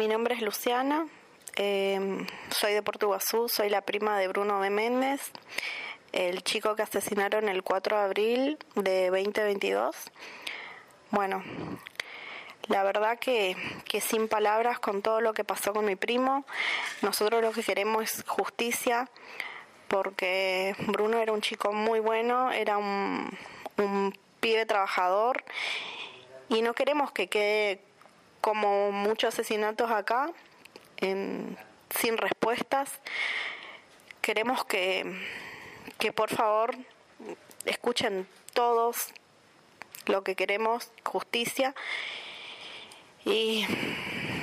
Mi nombre es Luciana, eh, soy de Puerto soy la prima de Bruno B. Méndez, el chico que asesinaron el 4 de abril de 2022. Bueno, la verdad que, que sin palabras con todo lo que pasó con mi primo, nosotros lo que queremos es justicia, porque Bruno era un chico muy bueno, era un, un pibe trabajador y no queremos que quede como muchos asesinatos acá, sin respuestas. Queremos que, que por favor escuchen todos lo que queremos, justicia. Y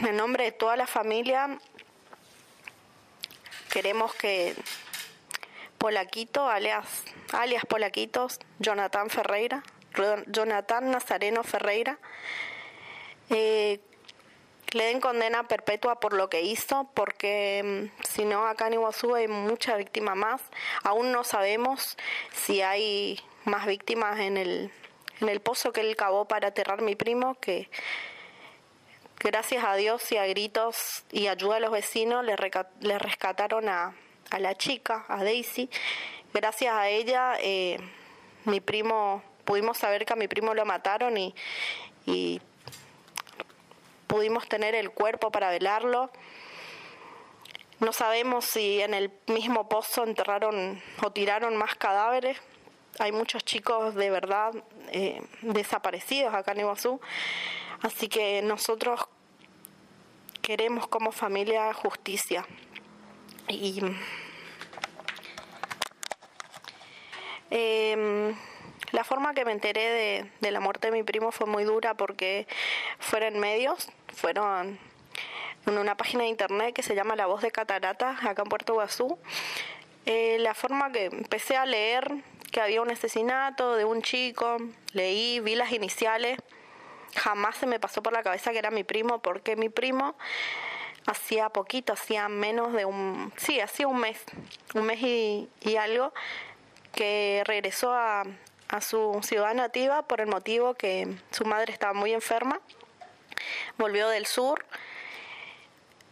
en nombre de toda la familia queremos que Polaquito, alias, alias Polaquitos, Jonathan Ferreira, Jonathan Nazareno Ferreira, eh, le den condena perpetua por lo que hizo, porque mm, si no, acá en Iguazú hay mucha víctima más. Aún no sabemos si hay más víctimas en el, en el pozo que él cavó para aterrar mi primo, que gracias a Dios y a gritos y ayuda a los vecinos le, le rescataron a, a, la chica, a Daisy. Gracias a ella, eh, mi primo, pudimos saber que a mi primo lo mataron y, y pudimos tener el cuerpo para velarlo. No sabemos si en el mismo pozo enterraron o tiraron más cadáveres. Hay muchos chicos de verdad eh, desaparecidos acá en Iguazú. Así que nosotros queremos como familia justicia. Y eh, la forma que me enteré de, la muerte de mi primo fue muy dura porque fueron medios, fueron en una página de internet que se llama La Voz de Catarata, acá en Puerto Guazú. Eh, la forma que empecé a leer que había un asesinato de un chico, leí, vi las iniciales, jamás se me pasó por la cabeza que era mi primo, porque mi primo hacía poquito, hacía menos de un, sí, hacía un mes, un mes y algo, que regresó a, a su ciudad nativa por el motivo que su madre estaba muy enferma. Volvió del sur.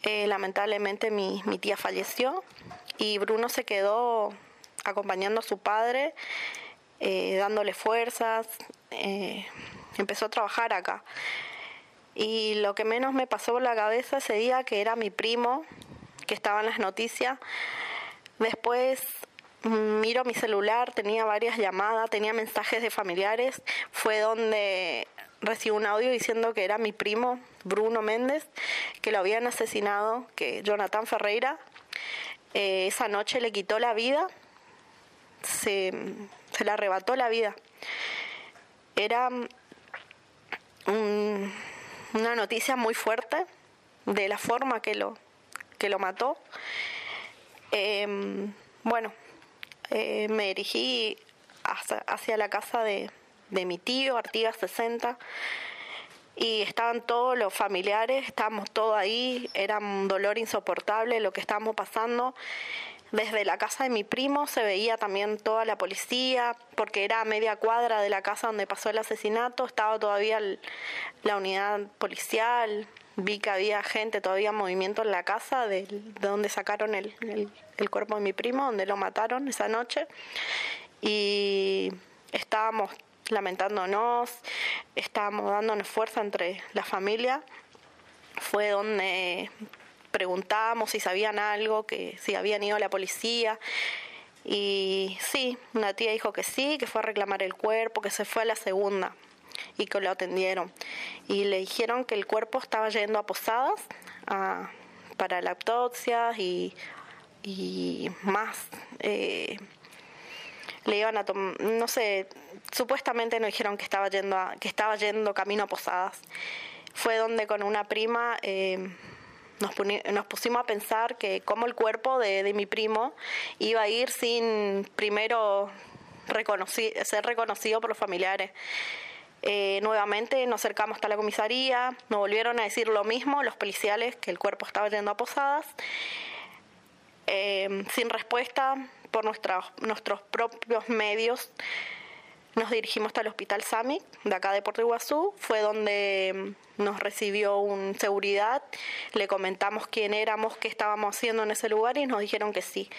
Eh, lamentablemente mi, mi, tía falleció y Bruno se quedó acompañando a su padre, eh, dándole fuerzas. Eh, empezó a trabajar acá. Y lo que menos me pasó por la cabeza ese día que era mi primo, que estaba en las noticias. Después miro mi celular, tenía varias llamadas, tenía mensajes de familiares, fue donde recibí un audio diciendo que era mi primo Bruno Méndez, que lo habían asesinado, que Jonathan Ferreira eh, esa noche le quitó la vida, se, le arrebató la vida. Era una noticia muy fuerte de la forma que lo, que lo mató. Em, bueno, eh, me dirigí hacia, la casa de, mi tío, Artigas 60, y estaban todos los familiares, estábamos todos ahí, era un dolor insoportable lo que estábamos pasando. Desde la casa de mi primo se veía también toda la policía, porque era a media cuadra de la casa donde pasó el asesinato, estaba todavía la unidad policial, vi que había gente, todavía movimiento en la casa de, donde sacaron el, el, cuerpo de mi primo, donde lo mataron esa noche. Y estábamos lamentándonos, estábamos dándonos fuerza entre la familia. Fue donde preguntábamos si sabían algo, que si habían ido a la policía. Y sí, una tía dijo que sí, que fue a reclamar el cuerpo, que se fue a la segunda y que lo atendieron. Y le dijeron que el cuerpo estaba yendo a Posadas para la autopsia y, y más. Eh, le iban a no sé, supuestamente nos dijeron que estaba yendo a, que estaba yendo camino a Posadas. Fue donde con una prima eh, nos, nos, pusimos a pensar que como el cuerpo de, de mi primo iba a ir sin primero ser reconocido por los familiares. Eh, nuevamente nos acercamos hasta la comisaría, nos volvieron a decir lo mismo los policiales, que el cuerpo estaba yendo a posadas. Eh, sin respuesta por nuestros, nuestros propios medios, nos dirigimos hasta el Hospital Sami, de acá de Puerto Iguazú, fue donde mm, nos recibió un seguridad, le comentamos quién éramos, qué estábamos haciendo en ese lugar y nos dijeron que sí,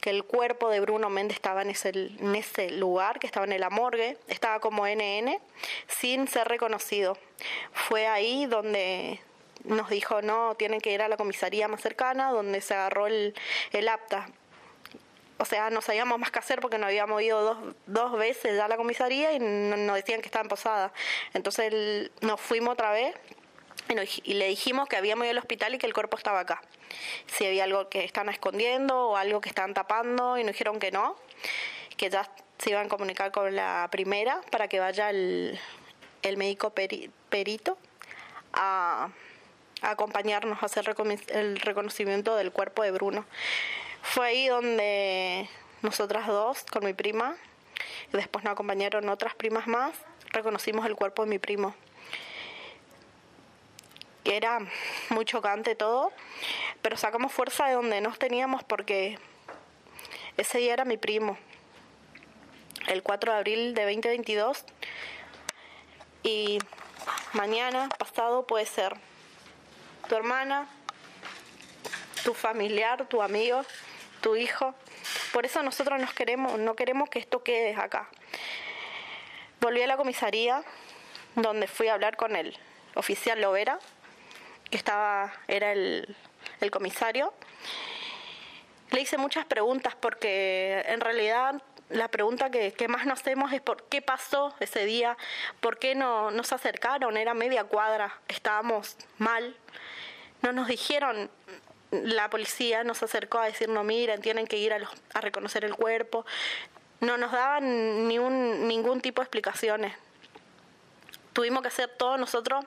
que el cuerpo de Bruno Méndez estaba en ese, en ese lugar, que estaba en la morgue, estaba como NN, sin ser reconocido. Fue ahí donde nos dijo no, tienen que ir a la comisaría más cercana, donde se agarró el, el apta o sea, no sabíamos más que hacer porque nos habíamos ido dos, dos veces ya a la comisaría y nos decían que estaba en posada. Entonces nos fuimos otra vez y, le dijimos que habíamos ido al hospital y que el cuerpo estaba acá. Si había algo que están escondiendo o algo que están tapando y nos dijeron que no, que ya se iban a comunicar con la primera para que vaya el, el médico perito a, a acompañarnos a hacer el reconocimiento del cuerpo de Bruno. Fue ahí donde nosotras dos, con mi prima, y después nos acompañaron otras primas más, reconocimos el cuerpo de mi primo. Era muy chocante todo, pero sacamos fuerza de donde nos teníamos porque ese día era mi primo, el 4 de abril de 2022, y mañana, pasado, puede ser tu hermana, tu familiar, tu amigo, tu hijo. Por eso nosotros nos queremos, no queremos que esto quede acá. Volví a la comisaría donde fui a hablar con el oficial Lovera, que estaba, era el, el comisario. Le hice muchas preguntas porque en realidad la pregunta que, que, más nos hacemos es por qué pasó ese día, por qué no nos acercaron, era media cuadra, estábamos mal. No nos dijeron la policía nos acercó a decirnos, miren, tienen que ir a, a reconocer el cuerpo. No nos daban ni un, ningún tipo de explicaciones. Tuvimos que hacer todo nosotros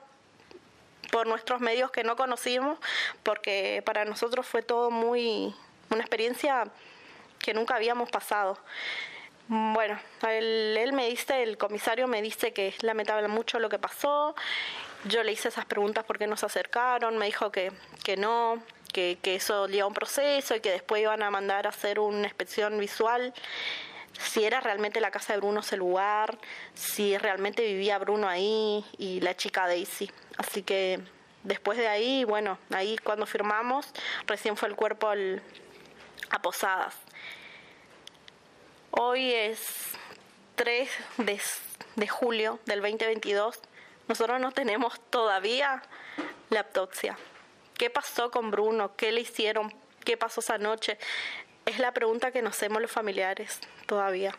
por nuestros medios que no conocimos, porque para nosotros fue todo muy una experiencia que nunca habíamos pasado. Bueno, él, me dice, el comisario me dice que lamentable mucho lo que pasó. Yo le hice esas preguntas porque nos acercaron, me dijo que, que no, que, eso lleva un proceso y que después iban a mandar a hacer una inspección visual si era realmente la casa de Bruno ese lugar, si realmente vivía Bruno ahí y la chica Daisy. Así que después de ahí, bueno, ahí cuando firmamos, recién fue el cuerpo a Posadas. Hoy es 3 de, de julio del 2022. Nosotros no tenemos todavía la autopsia. ¿Qué pasó con Bruno? ¿Qué le hicieron? ¿Qué pasó esa noche? Es la pregunta que nos hacemos los familiares todavía.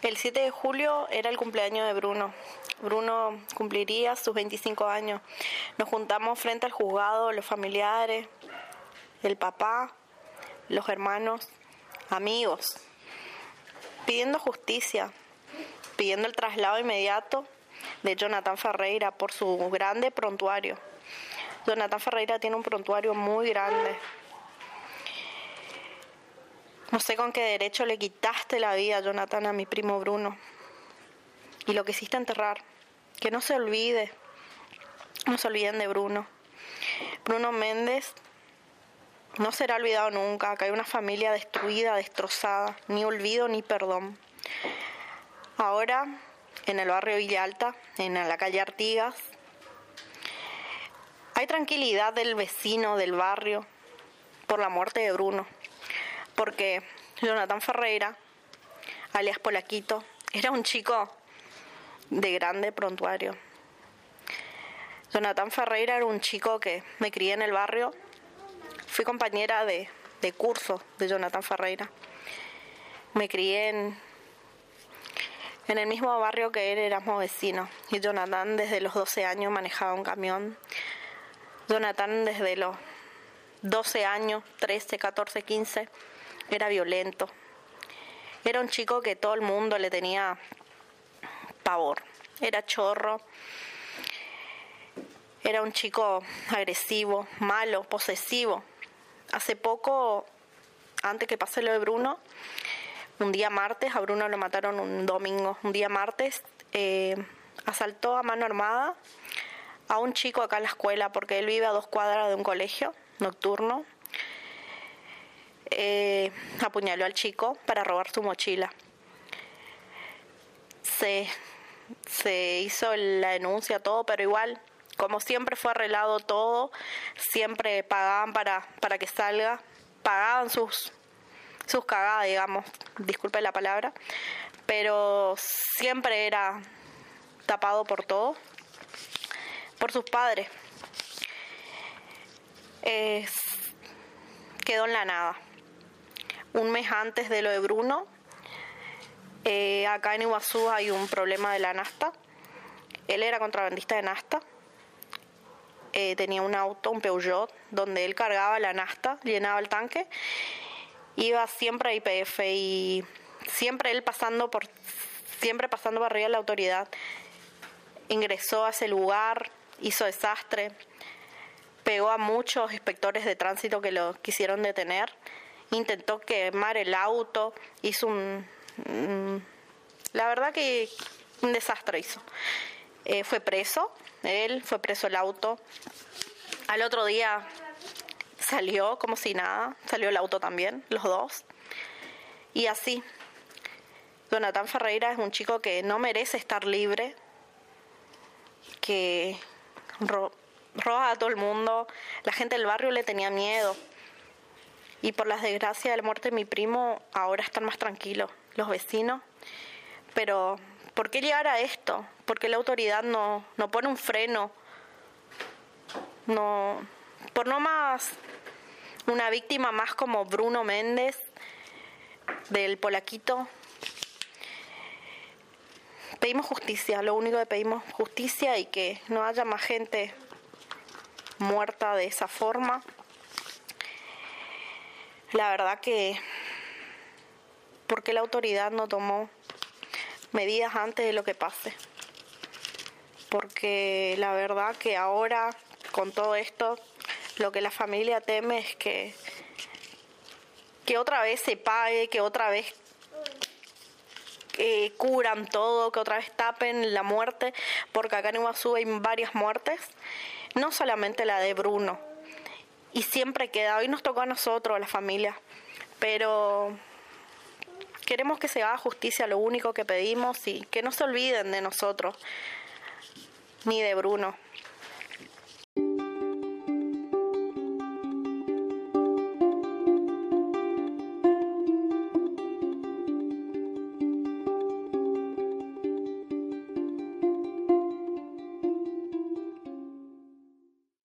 El 7 de julio era el cumpleaños de Bruno. Bruno cumpliría sus 25 años. Nos juntamos frente al juzgado, los familiares, el papá, los hermanos, amigos, pidiendo justicia, pidiendo el traslado inmediato de Jonathan Ferreira por su grande prontuario. Jonathan Ferreira tiene un prontuario muy grande. No sé con qué derecho le quitaste la vida, Jonathan, a mi primo Bruno. Y lo que hiciste enterrar. Que no se olvide. No se olviden de Bruno. Bruno Méndez no será olvidado nunca. Que hay una familia destruida, destrozada. Ni olvido ni perdón. Ahora en el barrio Villa Alta, en la calle Artigas. Hay tranquilidad del vecino del barrio por la muerte de Bruno, porque Jonathan Ferreira, alias Polaquito, era un chico de grande prontuario. Jonathan Ferreira era un chico que me crié en el barrio, fui compañera de, de curso de Jonathan Ferreira. Me crié en, en el mismo barrio que él éramos vecinos y Jonathan desde los 12 años manejaba un camión. Jonathan desde los 12 años, 13, 14, 15, era violento. Era un chico que todo el mundo le tenía pavor. Era chorro. Era un chico agresivo, malo, posesivo. Hace poco, antes que pase lo de Bruno, un día martes, a Bruno lo mataron un domingo, un día martes, eh, asaltó a mano armada a un chico acá en la escuela porque él vive a dos cuadras de un colegio nocturno. eh, apuñaló al chico para robar su mochila. Se, se hizo la denuncia, todo, pero igual, como siempre fue arreglado todo, siempre pagaban para, para que salga, pagaban sus, sus cagadas, digamos, disculpe la palabra, pero siempre era tapado por todo, por sus padres. quedó en la nada. Un mes antes de lo de Bruno, eh, acá en Iguazú hay un problema de la nasta. Él era contrabandista de nasta. Eh, tenía un auto, un Peugeot, donde él cargaba la nasta, llenaba el tanque. Iba siempre a IPF y siempre él pasando por, siempre pasando por arriba de la autoridad ingresó a ese lugar, hizo desastre, pegó a muchos inspectores de tránsito que lo quisieron detener, intentó quemar el auto, hizo un... la verdad que un desastre hizo. Eh, fue preso, él fue preso el auto. Al otro día salió como si nada, salió el auto también, los dos. Y así, Jonathan Ferreira es un chico que no merece estar libre, que roba a todo el mundo, la gente del barrio le tenía miedo. Y por las desgracias de la muerte de mi primo, ahora están más tranquilos los vecinos. Pero, ¿por qué llegar a esto? ¿Por qué la autoridad no, no pone un freno? No, por no más una víctima más como Bruno Méndez del Polaquito, pedimos justicia, lo único que pedimos justicia y que no haya más gente muerta de esa forma. La verdad que, porque la autoridad no tomó medidas antes de lo que pase? Porque la verdad que ahora, con todo esto, lo que la familia teme es que, que otra vez se pague, que otra vez eh, curan todo, que otra vez tapen la muerte, porque acá en Iguazú hay varias muertes, no solamente la de Bruno, y siempre queda, hoy nos tocó a nosotros, a la familia, pero queremos que se haga justicia, lo único que pedimos, y que no se olviden de nosotros, ni de Bruno.